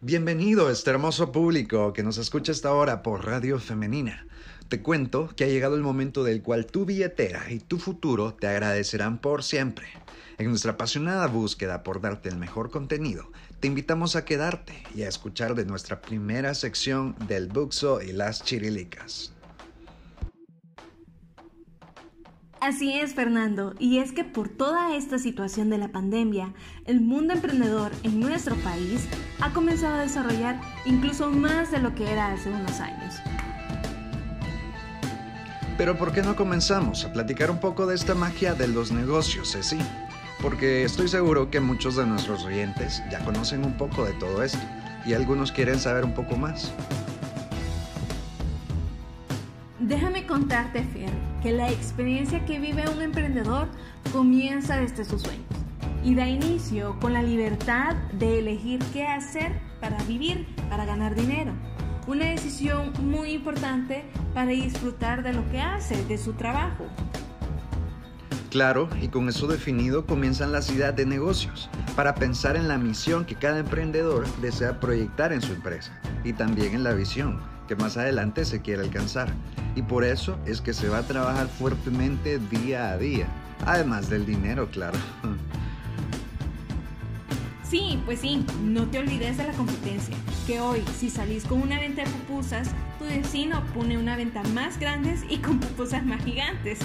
Bienvenido, este hermoso público que nos escucha esta hora por Radio Femenina. Te cuento que ha llegado el momento del cual tu billetera y tu futuro te agradecerán por siempre. En nuestra apasionada búsqueda por darte el mejor contenido, te invitamos a quedarte y a escuchar de nuestra primera sección del Buxo y las Chirilicas. Así es, Fernando, y es que por toda esta situación de la pandemia, el mundo emprendedor en nuestro país ha comenzado a desarrollar incluso más de lo que era hace unos años. Pero ¿por qué no comenzamos a platicar un poco de esta magia de los negocios, sí? Porque estoy seguro que muchos de nuestros oyentes ya conocen un poco de todo esto y algunos quieren saber un poco más. Déjame contarte, Fer, que la experiencia que vive un emprendedor comienza desde sus sueños y da inicio con la libertad de elegir qué hacer para vivir, para ganar dinero. Una decisión muy importante para disfrutar de lo que hace, de su trabajo. Claro, y con eso definido comienzan las ideas de negocios, para pensar en la misión que cada emprendedor desea proyectar en su empresa y también en la visión que más adelante se quiere alcanzar. Y por eso es que se va a trabajar fuertemente día a día, además del dinero, claro. Sí, pues sí, no te olvides de la competencia, que hoy si salís con una venta de pupusas, tu vecino pone una venta más grandes y con pupusas más gigantes.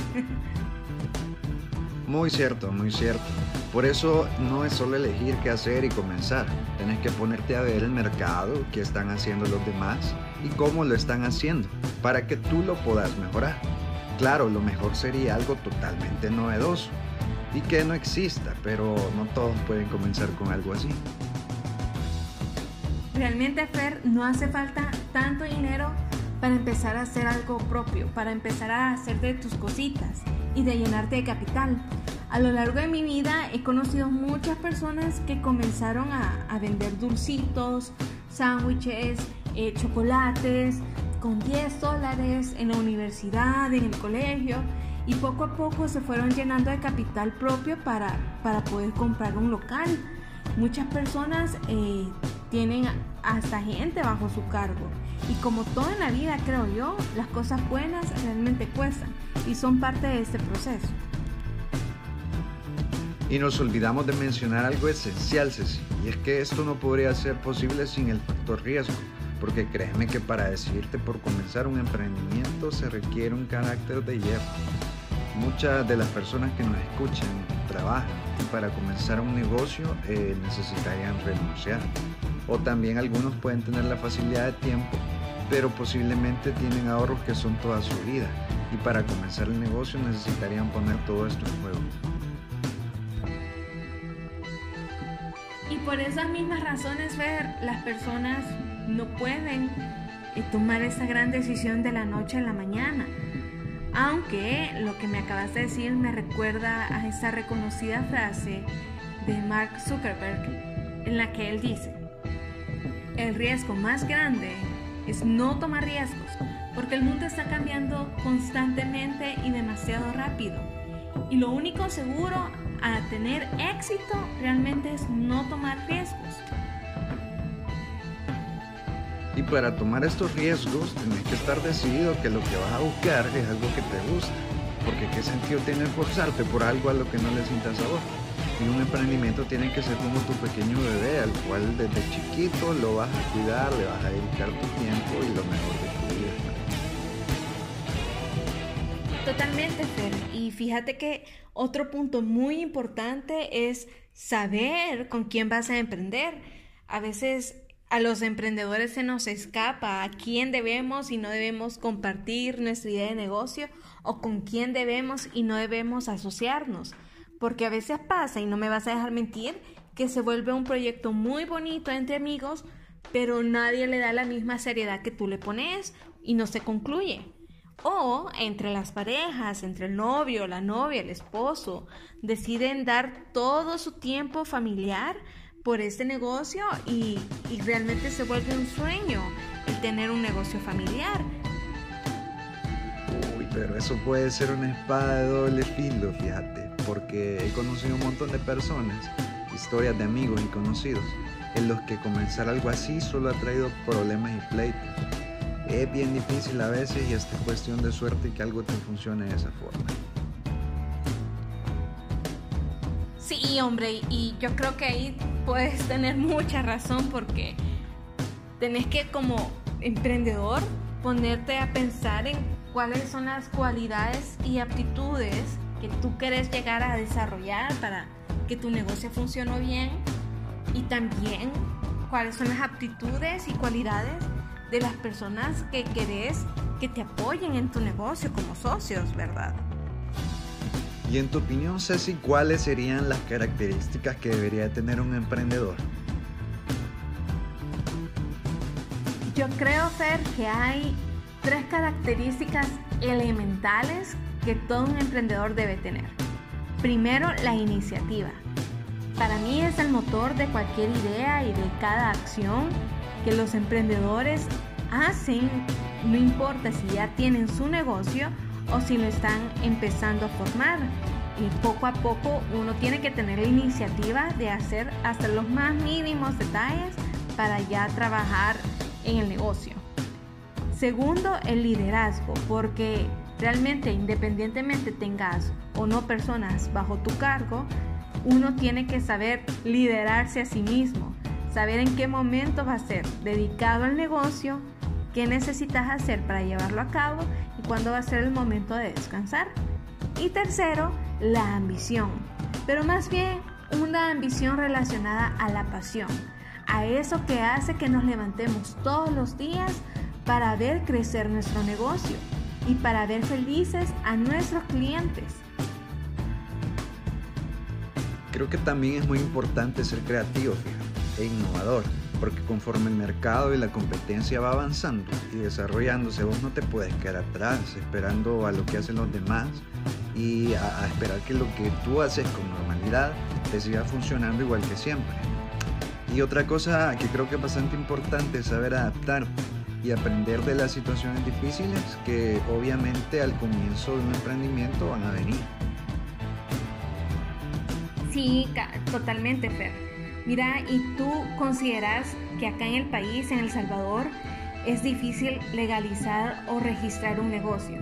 Muy cierto, muy cierto. Por eso no es solo elegir qué hacer y comenzar. Tienes que ponerte a ver el mercado, qué están haciendo los demás y cómo lo están haciendo, para que tú lo puedas mejorar. Claro, lo mejor sería algo totalmente novedoso y que no exista, pero no todos pueden comenzar con algo así. Realmente, Fer, no hace falta tanto dinero para empezar a hacer algo propio, para empezar a hacer de tus cositas y de llenarte de capital. A lo largo de mi vida he conocido muchas personas que comenzaron a, vender dulcitos, sándwiches, eh, chocolates con 10 dólares en la universidad, en el colegio y poco a poco se fueron llenando de capital propio para, para poder comprar un local. Muchas personas eh, tienen hasta gente bajo su cargo y como todo en la vida creo yo, las cosas buenas realmente cuestan y son parte de este proceso. Y nos olvidamos de mencionar algo esencial, Ceci, y es que esto no podría ser posible sin el factor riesgo, porque créeme que para decidirte por comenzar un emprendimiento se requiere un carácter de hierro. Muchas de las personas que nos escuchan trabajan y para comenzar un negocio eh, necesitarían renunciar. O también algunos pueden tener la facilidad de tiempo, pero posiblemente tienen ahorros que son toda su vida y para comenzar el negocio necesitarían poner todo esto en juego. Por esas mismas razones, ver, las personas no pueden eh, tomar esa gran decisión de la noche a la mañana. Aunque lo que me acabas de decir me recuerda a esa reconocida frase de Mark Zuckerberg en la que él dice, el riesgo más grande es no tomar riesgos, porque el mundo está cambiando constantemente y demasiado rápido. Y lo único seguro a tener éxito realmente es no tomar riesgos. Y para tomar estos riesgos tienes que estar decidido que lo que vas a buscar es algo que te gusta. Porque qué sentido tiene esforzarte por algo a lo que no le sientas sabor. Y un emprendimiento tiene que ser como tu pequeño bebé, al cual desde chiquito lo vas a cuidar, le vas a dedicar tu tiempo y lo mejor de tu vida. Totalmente, Fer. Y fíjate que otro punto muy importante es saber con quién vas a emprender. A veces a los emprendedores se nos escapa a quién debemos y no debemos compartir nuestra idea de negocio o con quién debemos y no debemos asociarnos. Porque a veces pasa, y no me vas a dejar mentir, que se vuelve un proyecto muy bonito entre amigos, pero nadie le da la misma seriedad que tú le pones y no se concluye. O entre las parejas, entre el novio, la novia, el esposo, deciden dar todo su tiempo familiar por este negocio y, realmente se vuelve un sueño el tener un negocio familiar. Uy, pero eso puede ser una espada de doble filo, fíjate porque he conocido un montón de personas, historias de amigos y conocidos, en los que comenzar algo así solo ha traído problemas y pleitos. Es bien difícil a veces y es cuestión de suerte que algo te funcione de esa forma. Sí, hombre, y yo creo que ahí puedes tener mucha razón porque tenés que como emprendedor ponerte a pensar en cuáles son las cualidades y aptitudes que tú quieres llegar a desarrollar para que tu negocio funcione bien y también cuáles son las aptitudes y cualidades de las personas que querés que te apoyen en tu negocio como socios, ¿verdad? Y en tu opinión, Ceci, ¿cuáles serían las características que debería tener un emprendedor? Yo creo, Fer, que hay tres características elementales que todo un emprendedor debe tener. Primero, la iniciativa. Para mí es el motor de cualquier idea y de cada acción que los emprendedores hacen, no importa si ya tienen su negocio o si lo están empezando a formar. Y poco a poco uno tiene que tener la iniciativa de hacer hasta los más mínimos detalles para ya trabajar en el negocio. Segundo, el liderazgo, porque realmente independientemente tengas o no personas bajo tu cargo, uno tiene que saber liderarse a sí mismo, saber en qué momento va a ser dedicado al negocio, qué necesitas hacer para llevarlo a cabo y cuándo va a ser el momento de descansar. Y tercero, la ambición, pero más bien una ambición relacionada a la pasión, a eso que hace que nos levantemos todos los días para ver crecer nuestro negocio y para ver felices a nuestros clientes. Creo que también es muy importante ser creativo e innovador, porque conforme el mercado y la competencia va avanzando y desarrollándose, vos no te puedes quedar atrás esperando a lo que hacen los demás y a, esperar que lo que tú haces con normalidad te siga funcionando igual que siempre. Y otra cosa que creo que es bastante importante es saber adaptar y aprender de las situaciones difíciles que obviamente al comienzo de un emprendimiento van a venir. Sí, totalmente, Fer. Mira, ¿y tú consideras que acá en el país, en El Salvador, es difícil legalizar o registrar un negocio?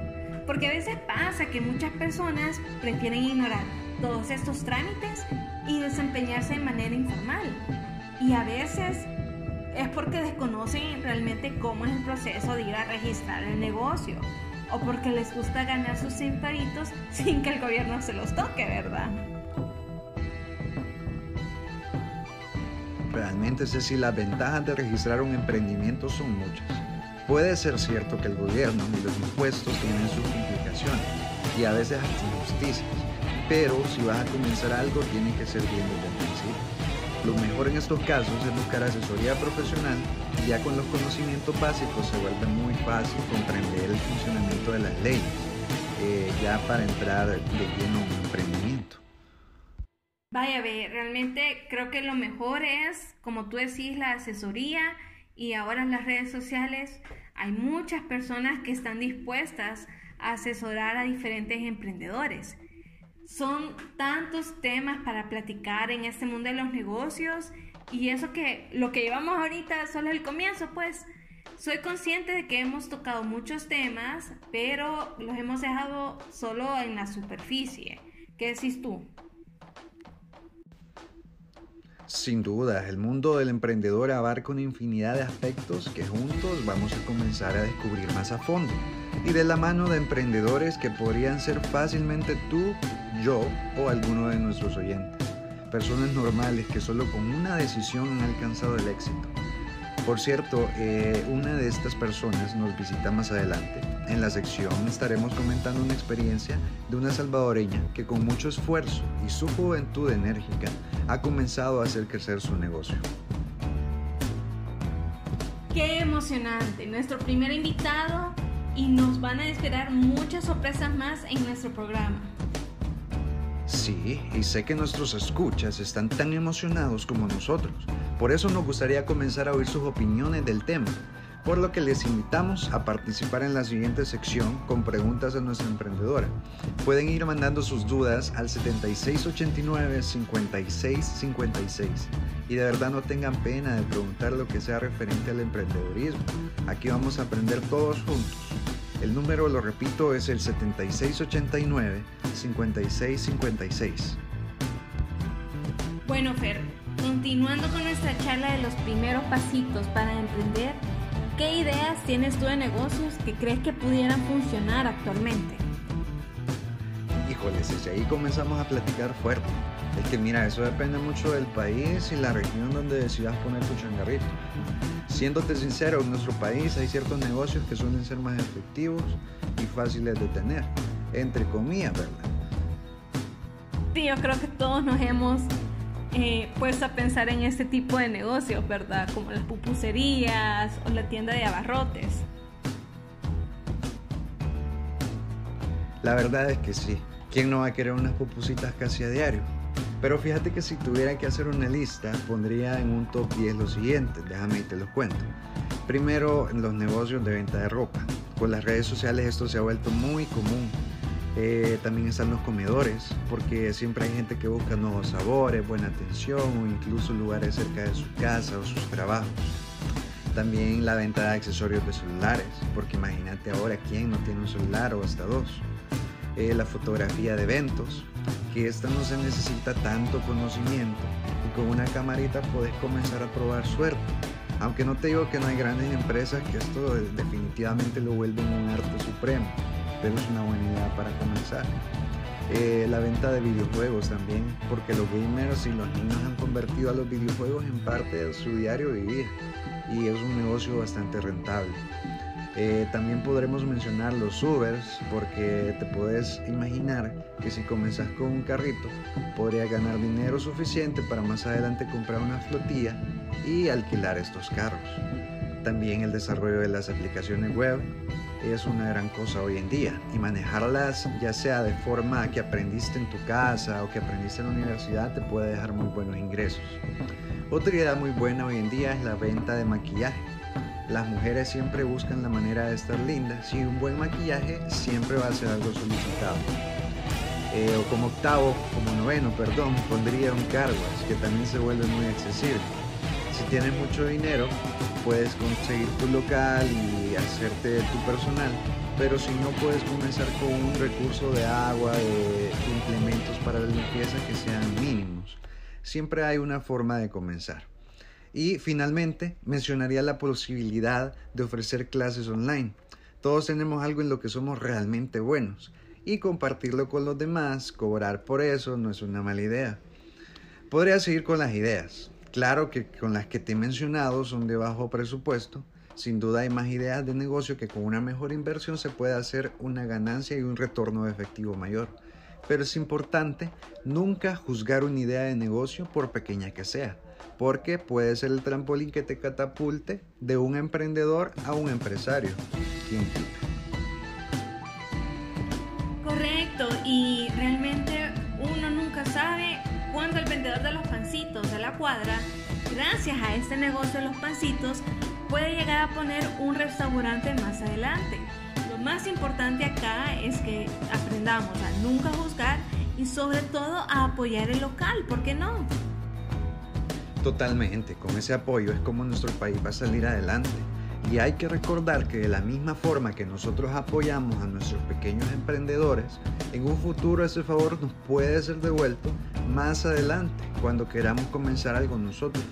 Porque a veces pasa que muchas personas prefieren ignorar todos estos trámites y desempeñarse de manera informal. Y a veces es porque desconocen realmente cómo es el proceso de ir a registrar el negocio o porque les gusta ganar sus centavitos sin que el gobierno se los toque, ¿verdad? Realmente, Ceci, las ventajas de registrar un emprendimiento son muchas. Puede ser cierto que el gobierno y los impuestos tienen sus implicaciones y a veces hasta injusticias, pero si vas a comenzar algo tiene que ser bien desde el principio. Lo mejor en estos casos es buscar asesoría profesional y ya con los conocimientos básicos se vuelve muy fácil comprender el funcionamiento de las leyes, eh, ya para entrar de lleno en un emprendimiento. Vaya, ve, realmente creo que lo mejor es, como tú decís, la asesoría y ahora en las redes sociales hay muchas personas que están dispuestas a asesorar a diferentes emprendedores. Son tantos temas para platicar en este mundo de los negocios y eso que lo que llevamos ahorita solo es el comienzo, pues soy consciente de que hemos tocado muchos temas, pero los hemos dejado solo en la superficie. ¿Qué decís tú? Sin duda, el mundo del emprendedor abarca una infinidad de aspectos que juntos vamos a comenzar a descubrir más a fondo y de la mano de emprendedores que podrían ser fácilmente tú yo o alguno de nuestros oyentes. Personas normales que solo con una decisión han alcanzado el éxito. Por cierto, eh, una de estas personas nos visita más adelante. En la sección estaremos comentando una experiencia de una salvadoreña que con mucho esfuerzo y su juventud enérgica ha comenzado a hacer crecer su negocio. Qué emocionante, nuestro primer invitado y nos van a esperar muchas sorpresas más en nuestro programa. Sí, y sé que nuestros escuchas están tan emocionados como nosotros. Por eso nos gustaría comenzar a oír sus opiniones del tema, por lo que les invitamos a participar en la siguiente sección con preguntas a nuestra emprendedora. Pueden ir mandando sus dudas al 7689-5656 Y de verdad no tengan pena de preguntar lo que sea referente al emprendedorismo. Aquí vamos a aprender todos juntos. El número, lo repito, es el 7689-5656. Bueno, Fer, continuando con nuestra charla de los primeros pasitos para emprender, ¿qué ideas tienes tú de negocios que crees que pudieran funcionar actualmente? Híjoles, y ahí comenzamos a platicar fuerte. Es que mira, eso depende mucho del país y la región donde decidas poner tu changarrito. Siéndote sincero, en nuestro país hay ciertos negocios que suelen ser más efectivos y fáciles de tener, entre comillas, ¿verdad? Sí, yo creo que todos nos hemos eh, puesto a pensar en este tipo de negocios, ¿verdad? Como las pupuserías o la tienda de abarrotes. La verdad es que sí. ¿Quién no va a querer unas pupusitas casi a diario? Pero fíjate que si tuviera que hacer una lista, pondría en un top 10 lo siguiente, déjame y te los cuento. Primero, los negocios de venta de ropa. Con las redes sociales esto se ha vuelto muy común. Eh, también están los comedores, porque siempre hay gente que busca nuevos sabores, buena atención o incluso lugares cerca de su casa o sus trabajos. También la venta de accesorios de celulares, porque imagínate ahora quién no tiene un celular o hasta dos. Eh, la fotografía de eventos, que esta no se necesita tanto conocimiento y con una camarita puedes comenzar a probar suerte. Aunque no te digo que no hay grandes empresas que esto definitivamente lo vuelven un arte supremo, pero es una buena idea para comenzar. Eh, la venta de videojuegos también, porque los gamers y los niños han convertido a los videojuegos en parte de su diario vivir y es un negocio bastante rentable. Eh, también podremos mencionar los Ubers, porque te puedes imaginar que si comenzas con un carrito, podría ganar dinero suficiente para más adelante comprar una flotilla y alquilar estos carros. También el desarrollo de las aplicaciones web es una gran cosa hoy en día y manejarlas ya sea de forma que aprendiste en tu casa o que aprendiste en la universidad te puede dejar muy buenos ingresos. Otra idea muy buena hoy en día es la venta de maquillaje las mujeres siempre buscan la manera de estar lindas y un buen maquillaje siempre va a ser algo solicitado. Eh, o como octavo, como noveno, perdón, pondría un carwash que también se vuelve muy accesible. Si tienes mucho dinero, puedes conseguir tu local y hacerte tu personal, pero si no puedes comenzar con un recurso de agua, de implementos para la limpieza que sean mínimos. Siempre hay una forma de comenzar. Y finalmente, mencionaría la posibilidad de ofrecer clases online. Todos tenemos algo en lo que somos realmente buenos y compartirlo con los demás, cobrar por eso, no es una mala idea. Podría seguir con las ideas. Claro que con las que te he mencionado son de bajo presupuesto. Sin duda hay más ideas de negocio que con una mejor inversión se puede hacer una ganancia y un retorno efectivo mayor. Pero es importante nunca juzgar una idea de negocio por pequeña que sea porque puede ser el trampolín que te catapulte de un emprendedor a un empresario. Correcto, gracias a este negocio de los pancitos, puede llegar a poner un restaurante más adelante. Lo más importante acá es que aprendamos a nunca juzgar y sobre todo a apoyar el local, ¿por qué no? Totalmente, con ese apoyo es como nuestro país va a salir adelante. Y hay que recordar que de la misma forma que nosotros apoyamos a nuestros pequeños emprendedores, en un futuro ese favor nos puede ser devuelto más adelante cuando queramos comenzar algo nosotros.